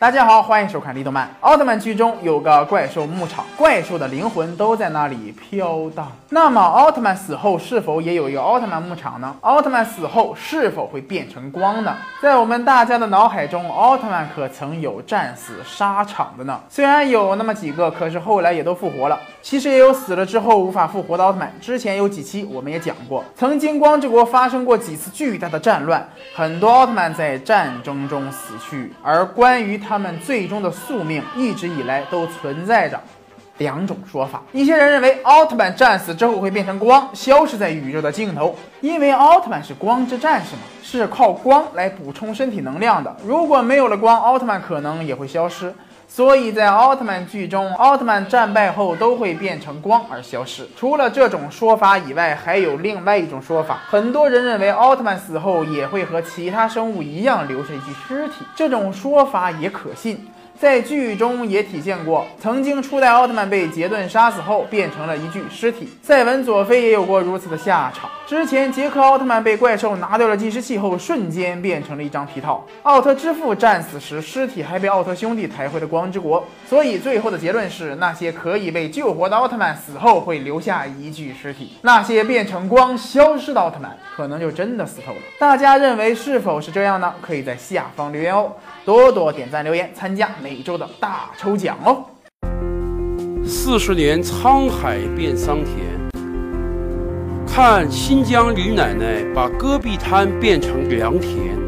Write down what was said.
大家好，欢迎收看《力动漫》。奥特曼剧中有个怪兽牧场，怪兽的灵魂都在那里飘荡。那么，奥特曼死后是否也有一个奥特曼牧场呢？奥特曼死后是否会变成光呢？在我们大家的脑海中，奥特曼可曾有战死沙场的呢？虽然有那么几个，可是后来也都复活了。其实也有死了之后无法复活的奥特曼。之前有几期我们也讲过，曾经光之国发生过几次巨大的战乱，很多奥特曼在战争中死去，而关于他他们最终的宿命，一直以来都存在着两种说法。一些人认为奥特曼战死之后会变成光，消失在宇宙的尽头，因为奥特曼是光之战士嘛，是靠光来补充身体能量的。如果没有了光，奥特曼可能也会消失。所以在奥特曼剧中，奥特曼战败后都会变成光而消失。除了这种说法以外，还有另外一种说法，很多人认为奥特曼死后也会和其他生物一样留下一具尸体。这种说法也可信。在剧中也体现过，曾经初代奥特曼被杰顿杀死后变成了一具尸体。赛文佐菲也有过如此的下场。之前杰克奥特曼被怪兽拿掉了计时器后，瞬间变成了一张皮套。奥特之父战死时，尸体还被奥特兄弟抬回了光之国。所以最后的结论是，那些可以被救活的奥特曼死后会留下一具尸体，那些变成光消失的奥特曼可能就真的死透了。大家认为是否是这样呢？可以在下方留言哦，多多点赞留言，参加每。周的大抽奖哦！四十年沧海变桑田，看新疆李奶奶把戈壁滩变成良田。